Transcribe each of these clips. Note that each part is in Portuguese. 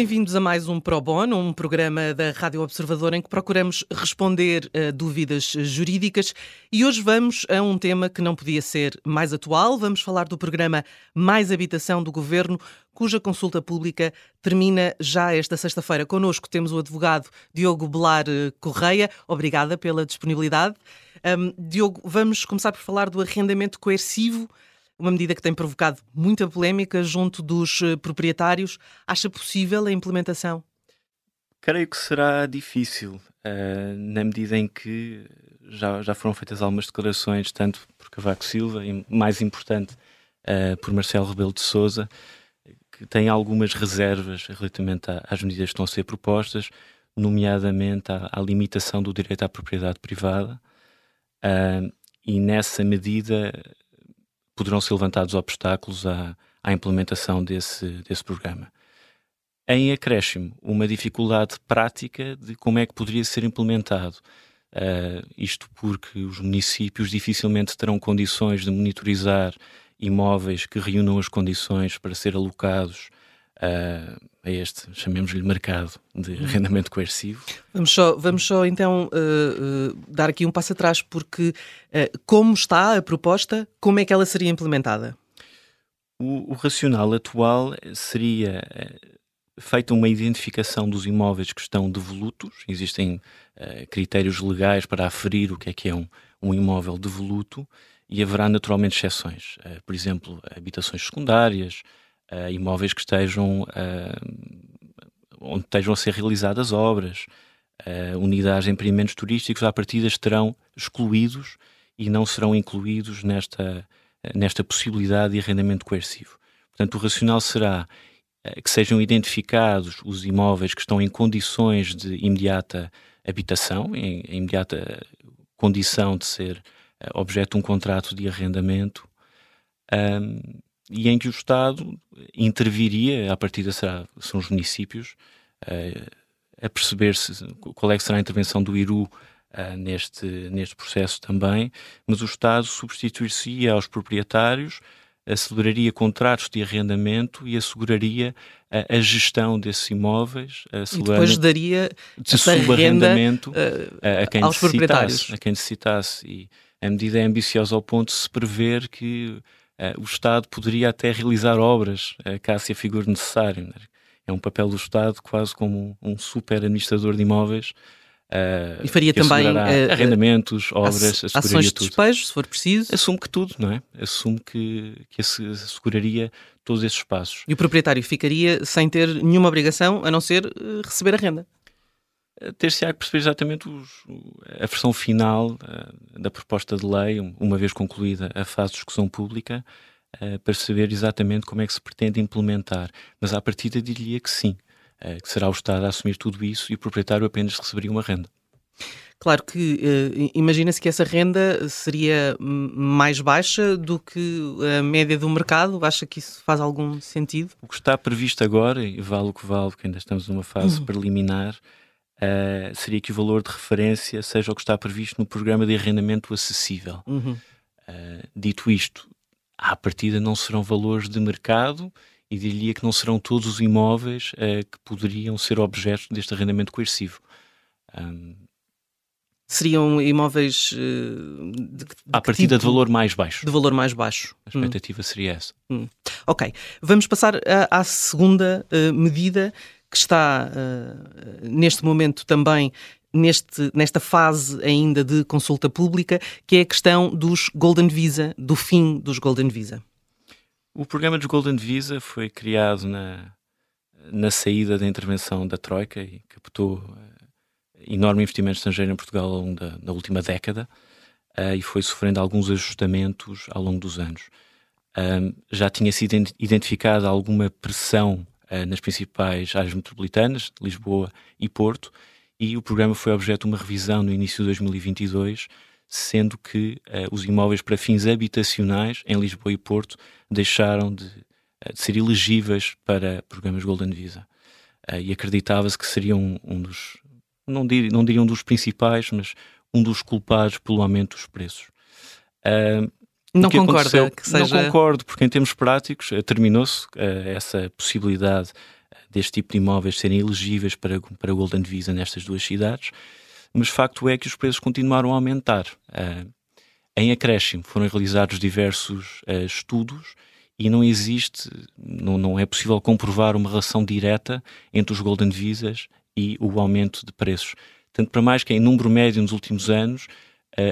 Bem-vindos a mais um Pro Bono, um programa da Rádio Observador em que procuramos responder a dúvidas jurídicas e hoje vamos a um tema que não podia ser mais atual. Vamos falar do programa Mais Habitação do Governo, cuja consulta pública termina já esta sexta-feira. Connosco temos o advogado Diogo Belar Correia. Obrigada pela disponibilidade. Um, Diogo, vamos começar por falar do arrendamento coercivo uma medida que tem provocado muita polémica junto dos eh, proprietários. Acha possível a implementação? Creio que será difícil, uh, na medida em que já, já foram feitas algumas declarações, tanto por Cavaco Silva e, mais importante, uh, por Marcelo Rebelo de Souza, que tem algumas reservas relativamente às medidas que estão a ser propostas, nomeadamente à, à limitação do direito à propriedade privada. Uh, e nessa medida poderão ser levantados obstáculos à, à implementação desse, desse programa. Em acréscimo, uma dificuldade prática de como é que poderia ser implementado. Uh, isto porque os municípios dificilmente terão condições de monitorizar imóveis que reúnam as condições para ser alocados uh, a este, chamemos-lhe, mercado de uhum. arrendamento coercivo. Vamos só, vamos só então uh, uh, dar aqui um passo atrás, porque como está a proposta, como é que ela seria implementada? O, o racional atual seria feita uma identificação dos imóveis que estão devolutos, existem critérios legais para aferir o que é que é um, um imóvel devoluto, e haverá naturalmente exceções. por exemplo, habitações secundárias, uh, imóveis que estejam uh, onde estejam a ser realizadas obras, uh, unidades de empreendimentos turísticos, à partida estarão excluídos e não serão incluídos nesta, nesta possibilidade de arrendamento coercivo. Portanto, o racional será que sejam identificados os imóveis que estão em condições de imediata habitação, em, em imediata condição de ser objeto de um contrato de arrendamento, um, e em que o Estado interviria, a partir será, são os municípios, uh, a perceber se, qual é que será a intervenção do IRU uh, neste, neste processo também, mas o Estado substituir-se aos proprietários, aceleraria contratos de arrendamento e asseguraria a, a gestão desses imóveis, e depois daria de subarrendamento a, a, quem aos proprietários. A quem necessitasse. E a medida é ambiciosa ao ponto de se prever que o Estado poderia até realizar obras, uh, caso se a figure necessário. Né? É um papel do Estado quase como um, super administrador de imóveis. Uh, e faria também uh, arrendamentos, obras, ações de despejo, se for preciso. Assume que tudo, não é? Assume que, que asseguraria todos esses espaços. E o proprietário ficaria sem ter nenhuma obrigação a não ser uh, receber a renda ter-se-á que perceber exatamente os, a versão final uh, da proposta de lei, uma vez concluída a fase de discussão pública, uh, para saber exatamente como é que se pretende implementar. Mas à partida diria que sim, uh, que será o Estado a assumir tudo isso e o proprietário apenas receberia uma renda. Claro que uh, imagina-se que essa renda seria mais baixa do que a média do mercado. Acha que isso faz algum sentido? O que está previsto agora, e vale o que vale, porque ainda estamos numa fase uhum. preliminar, uh, seria que o valor de referência seja o que está previsto no programa de arrendamento acessível. Uhum. Uh, dito isto, à partida não serão valores de mercado e diria que não serão todos os imóveis uh, que poderiam ser objeto deste arrendamento coercivo. Um, Seriam imóveis uh, de, de à partida tipo? de valor mais baixo. De valor mais baixo. A expectativa hum. seria essa. Hum. Ok. Vamos passar à, à segunda uh, medida que está uh, neste momento também neste, nesta fase ainda de consulta pública, que é a questão dos Golden Visa, do fim dos Golden Visa. O programa dos Golden Visa foi criado na, na saída da intervenção da Troika e captou uh, enorme investimento estrangeiro em Portugal ao longo da, última década uh, e foi sofrendo alguns ajustamentos ao longo dos anos. já tinha sido identificada alguma pressão uh, nas principais áreas metropolitanas, Lisboa e Porto, e o programa foi objeto de uma revisão no início de 2022, sendo que uh, os imóveis para fins habitacionais em Lisboa e Porto deixaram de, de ser elegíveis para programas Golden Visa. e acreditava-se que seriam um dos, não diria, não diria um dos principais, mas um dos culpados pelo aumento dos preços. Uh, não concorda que seja... Não concordo, porque em termos práticos uh, terminou-se uh, essa possibilidade deste tipo de imóveis serem elegíveis para, para Golden Visa nestas duas cidades, mas facto é que os preços continuaram a aumentar. em acréscimo foram realizados diversos estudos e não existe, não, não é possível comprovar uma relação direta entre os Golden Visas e o aumento de preços. Tanto para mais que em número médio nos últimos anos, eh,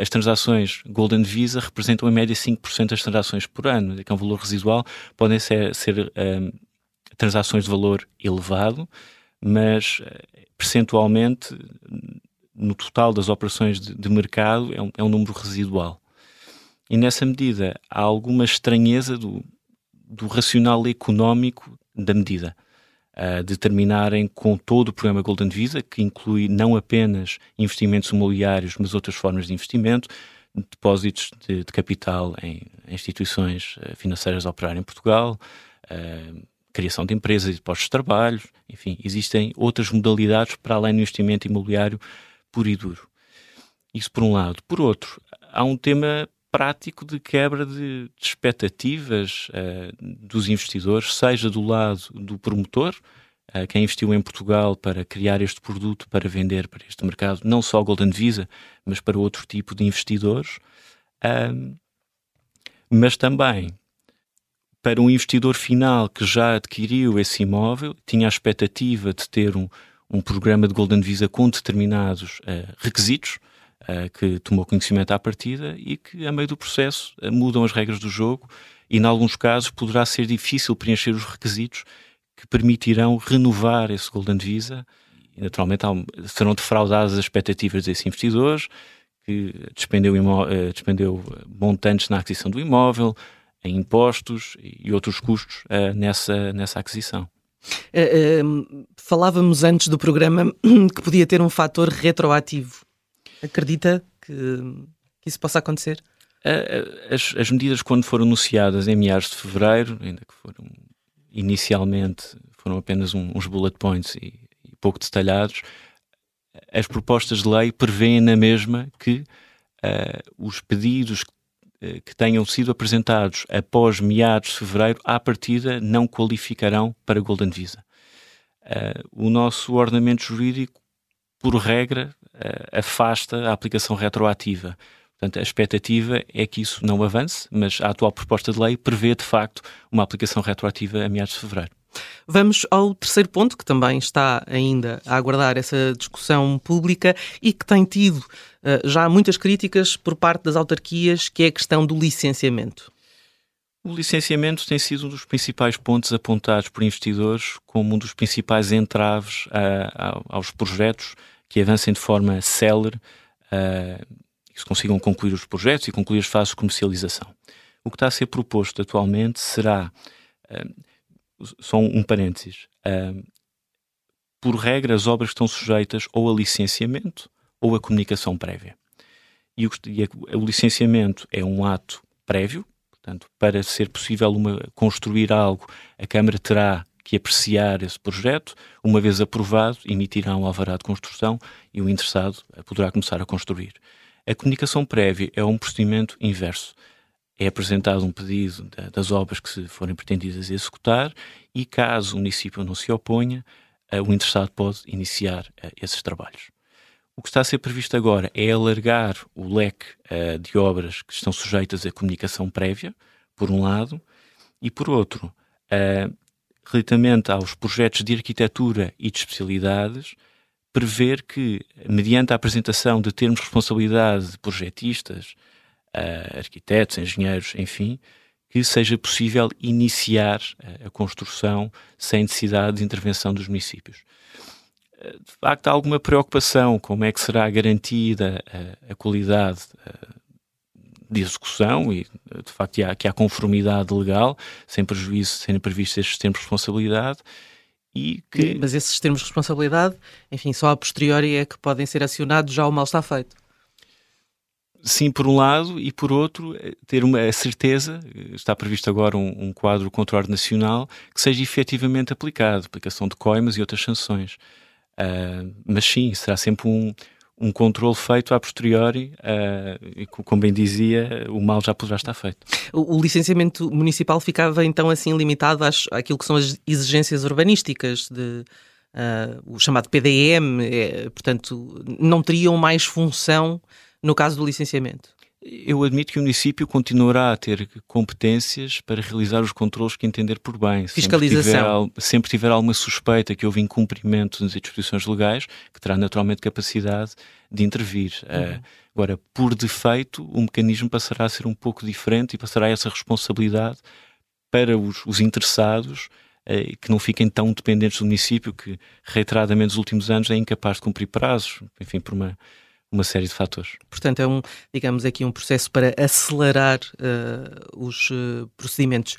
as transações Golden Visa representam em média 5% das transações por ano, que é um valor residual, podem ser, ser um, eh, transações de valor elevado, mas eh, percentualmente, no total das operações de, de mercado, é um, é um, número residual. E nessa medida, há alguma estranheza do, do racional económico da medida uh, determinarem com todo o programa Golden Visa, que inclui não apenas investimentos imobiliários, mas outras formas de investimento, depósitos de, de capital em instituições uh, financeiras a operar em Portugal, uh, criação de empresas e de postos de trabalho, enfim, existem outras modalidades para além do investimento imobiliário puro e duro. Isso por um lado. Por outro, há um tema prático de quebra de, de expectativas uh, dos investidores, seja do lado do promotor, uh, quem investiu em Portugal para criar este produto para vender para este mercado, não só Golden Visa, mas para outro tipo de investidores, uh, mas também para um investidor final que já adquiriu esse imóvel, tinha a expectativa de ter um, um programa de Golden Visa com determinados requisitos uh, que tomou conhecimento à partida e que, a meio do processo, uh, mudam as regras do jogo e, em alguns casos, poderá ser difícil preencher os requisitos que permitirão renovar esse Golden Visa. E, naturalmente, serão defraudadas as expectativas desses investidores que despendeu, uh, despendeu montantes na aquisição do imóvel, em impostos e outros custos nessa, nessa aquisição. Uh, uh, falávamos antes do programa que podia ter um fator retroativo. Acredita que, que isso possa acontecer? As, as, medidas, quando foram anunciadas em meados de fevereiro, ainda que foram inicialmente foram apenas um, uns bullet points e, e, pouco detalhados, as propostas de lei prevêem na mesma que uh, os pedidos que, uh, que tenham sido apresentados após meados de fevereiro, à partida, não qualificarão para Golden Visa. Uh, o nosso ordenamento jurídico, por regra, uh, afasta a aplicação retroativa. Portanto, a expectativa é que isso não avance, mas a atual proposta de lei prevê, de facto, uma aplicação retroativa a meados de fevereiro. Vamos ao terceiro ponto, que também está ainda a aguardar essa discussão pública e que tem tido uh, já muitas críticas por parte das autarquias, que é a questão do licenciamento. O licenciamento tem sido um dos principais pontos apontados por investidores como um dos principais entraves uh, aos projetos que avancem de forma célere, uh, que se consigam concluir os projetos e concluir as fases de comercialização. O que está a ser proposto atualmente será, uh, só um parênteses, uh, por regra, as obras estão sujeitas ou a licenciamento ou a comunicação prévia. E o, e a, o licenciamento é um ato prévio, portanto, para ser possível uma, construir algo, a Câmara terá que apreciar esse projeto. Uma vez aprovado, emitirá um alvará de construção e o interessado poderá começar a construir. A comunicação prévia é um procedimento inverso. É apresentado um pedido das obras que se forem pretendidas executar e, caso o município não se oponha, eh, o interessado pode iniciar eh, esses trabalhos. O que está a ser previsto agora é alargar o leque uh, de obras que estão sujeitas à comunicação prévia, por um lado, e por outro, relativamente aos projetos de arquitetura e de especialidades, prever que, mediante a apresentação de termos de responsabilidade de projetistas, uh, arquitetos, engenheiros, enfim, que seja possível iniciar uh, a construção sem necessidade de intervenção dos municípios. Uh, de facto, há alguma preocupação como é que será garantida a qualidade de execução e, de facto, que há, que há conformidade legal, sem prejuízo, sendo previstos estes termos de responsabilidade. E que... Mas esses termos de responsabilidade, enfim, só a posteriori é que podem ser acionados, já o mal está feito. sim, por um lado, e por outro, eh, ter uma a certeza, está previsto agora um, um quadro controle nacional que seja efetivamente aplicado, aplicação de coimas e outras sanções. Uh, mas sim, será sempre um, um controle feito a posteriori uh, e, como bem dizia, o mal já poderá estar feito. O, o, licenciamento municipal ficava então assim limitado às, àquilo que são as exigências urbanísticas de uh, o chamado PDM, é, portanto, não teriam mais função no caso do licenciamento? Eu admito que o município continuará a ter competências para realizar os controles que entender por bem. Fiscalização. Sempre tiver, sempre tiver alguma suspeita que houve incumprimento das disposições legais, que terá naturalmente capacidade de intervir. Uhum. Uh, agora, por defeito, o mecanismo passará a ser um pouco diferente e passará essa responsabilidade para os, os interessados uh, que não fiquem tão dependentes do município que, reiteradamente nos últimos anos, é incapaz de cumprir prazos, enfim, por uma uma série de fatores. Portanto, é um, digamos aqui, um processo para acelerar uh, os uh, procedimentos.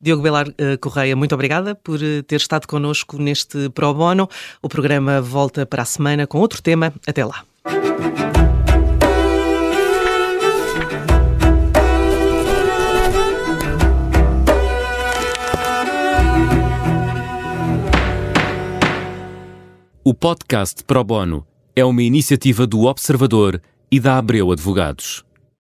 Diogo Belar uh, Correia, muito obrigada por ter estado connosco neste Pro Bono. O programa volta para a semana com outro tema. Até lá. O podcast Pro Bono é uma iniciativa do Observador e da Abreu Advogados.